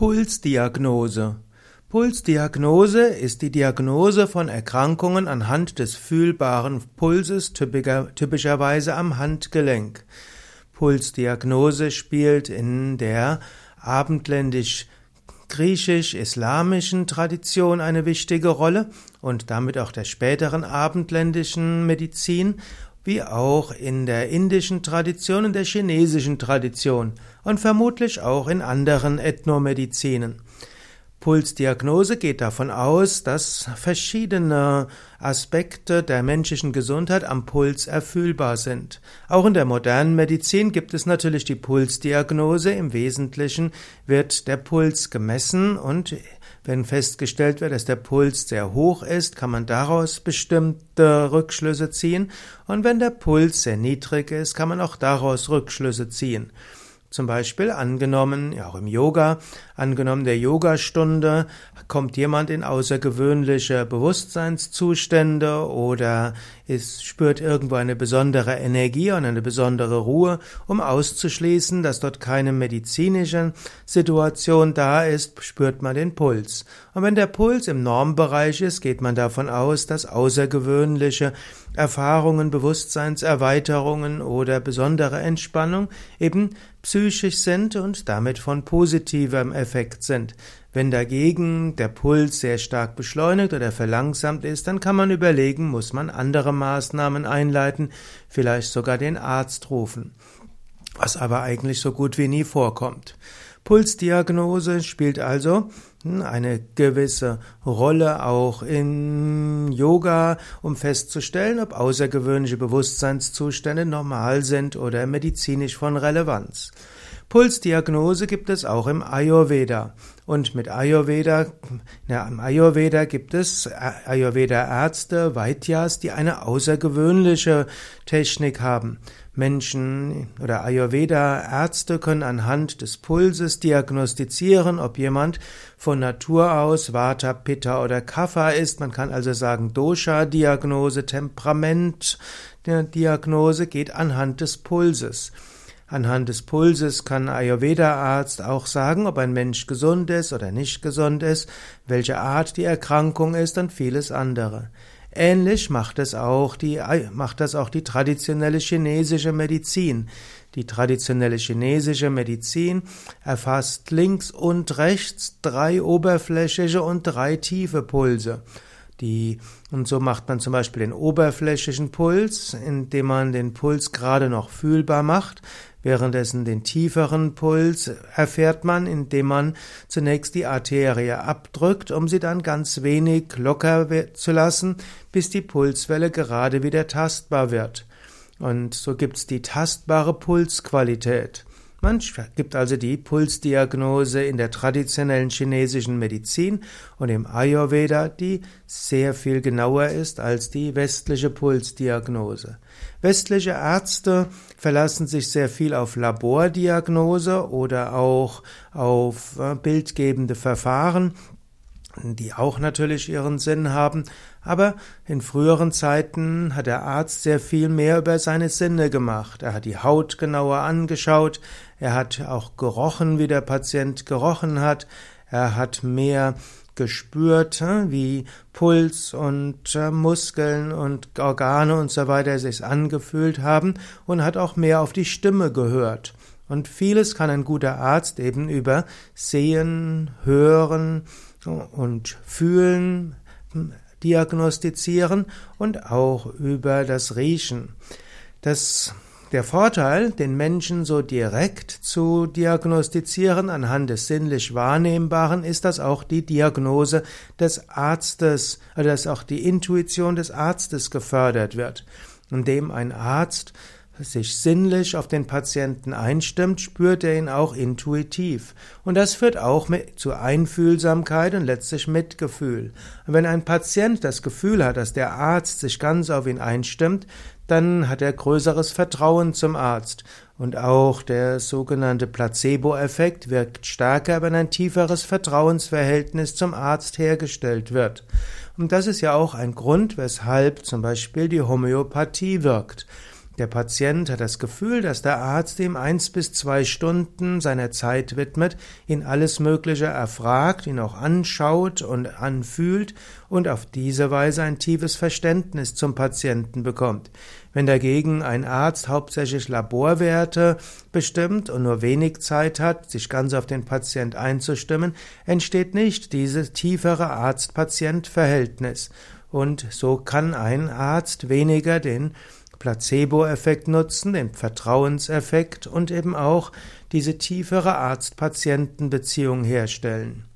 Pulsdiagnose. Pulsdiagnose ist die Diagnose von Erkrankungen anhand des fühlbaren Pulses, typischerweise am Handgelenk. Pulsdiagnose spielt in der abendländisch griechisch-islamischen Tradition eine wichtige Rolle und damit auch der späteren abendländischen Medizin wie auch in der indischen Tradition und der chinesischen Tradition und vermutlich auch in anderen Ethnomedizinen. Pulsdiagnose geht davon aus, dass verschiedene Aspekte der menschlichen Gesundheit am Puls erfühlbar sind. Auch in der modernen Medizin gibt es natürlich die Pulsdiagnose. Im Wesentlichen wird der Puls gemessen und wenn festgestellt wird, dass der Puls sehr hoch ist, kann man daraus bestimmte Rückschlüsse ziehen. Und wenn der Puls sehr niedrig ist, kann man auch daraus Rückschlüsse ziehen. Zum Beispiel angenommen, ja auch im Yoga, angenommen der Yogastunde, kommt jemand in außergewöhnliche Bewusstseinszustände oder ist, spürt irgendwo eine besondere Energie und eine besondere Ruhe, um auszuschließen, dass dort keine medizinische Situation da ist, spürt man den Puls. Und wenn der Puls im Normbereich ist, geht man davon aus, dass außergewöhnliche Erfahrungen, Bewusstseinserweiterungen oder besondere Entspannung eben psychisch sind und damit von positivem Effekt sind. Wenn dagegen der Puls sehr stark beschleunigt oder verlangsamt ist, dann kann man überlegen, muss man andere Maßnahmen einleiten, vielleicht sogar den Arzt rufen, was aber eigentlich so gut wie nie vorkommt. Pulsdiagnose spielt also hm, eine gewisse Rolle auch in Yoga, um festzustellen, ob außergewöhnliche Bewusstseinszustände normal sind oder medizinisch von Relevanz. Pulsdiagnose gibt es auch im Ayurveda. Und mit Ayurveda, ja, im Ayurveda gibt es Ayurveda-Ärzte, Vaidyas, die eine außergewöhnliche Technik haben. Menschen oder Ayurveda-Ärzte können anhand des Pulses diagnostizieren, ob jemand von Natur aus Vata, Pitta oder Kapha ist. Man kann also sagen, Dosha-Diagnose, Temperament-Diagnose geht anhand des Pulses. Anhand des Pulses kann Ayurveda-Arzt auch sagen, ob ein Mensch gesund ist oder nicht gesund ist, welche Art die Erkrankung ist und vieles andere. Ähnlich macht es auch die, macht das auch die traditionelle chinesische Medizin. Die traditionelle chinesische Medizin erfasst links und rechts drei oberflächliche und drei tiefe Pulse. Die, und so macht man zum Beispiel den oberflächlichen Puls, indem man den Puls gerade noch fühlbar macht. Währenddessen den tieferen Puls erfährt man, indem man zunächst die Arterie abdrückt, um sie dann ganz wenig locker zu lassen, bis die Pulswelle gerade wieder tastbar wird. Und so gibt's die tastbare Pulsqualität. Man gibt also die Pulsdiagnose in der traditionellen chinesischen Medizin und im Ayurveda, die sehr viel genauer ist als die westliche Pulsdiagnose. Westliche Ärzte verlassen sich sehr viel auf Labordiagnose oder auch auf äh, bildgebende Verfahren die auch natürlich ihren Sinn haben, aber in früheren Zeiten hat der Arzt sehr viel mehr über seine Sinne gemacht. Er hat die Haut genauer angeschaut, er hat auch gerochen, wie der Patient gerochen hat, er hat mehr gespürt, hm, wie Puls und äh, Muskeln und Organe und so weiter sich angefühlt haben und hat auch mehr auf die Stimme gehört. Und vieles kann ein guter Arzt eben über Sehen, Hören, und Fühlen diagnostizieren und auch über das Riechen. Das, der Vorteil, den Menschen so direkt zu diagnostizieren anhand des sinnlich Wahrnehmbaren, ist, dass auch die Diagnose des Arztes, also dass auch die Intuition des Arztes gefördert wird, indem ein Arzt sich sinnlich auf den Patienten einstimmt, spürt er ihn auch intuitiv. Und das führt auch zu Einfühlsamkeit und letztlich Mitgefühl. Und wenn ein Patient das Gefühl hat, dass der Arzt sich ganz auf ihn einstimmt, dann hat er größeres Vertrauen zum Arzt. Und auch der sogenannte Placebo-Effekt wirkt stärker, wenn ein tieferes Vertrauensverhältnis zum Arzt hergestellt wird. Und das ist ja auch ein Grund, weshalb zum Beispiel die Homöopathie wirkt. Der Patient hat das Gefühl, dass der Arzt ihm eins bis zwei Stunden seiner Zeit widmet, ihn alles Mögliche erfragt, ihn auch anschaut und anfühlt und auf diese Weise ein tiefes Verständnis zum Patienten bekommt. Wenn dagegen ein Arzt hauptsächlich Laborwerte bestimmt und nur wenig Zeit hat, sich ganz auf den Patient einzustimmen, entsteht nicht dieses tiefere Arzt-Patient-Verhältnis. Und so kann ein Arzt weniger den Placebo-Effekt nutzen, den Vertrauenseffekt und eben auch diese tiefere Arzt-Patienten-Beziehung herstellen.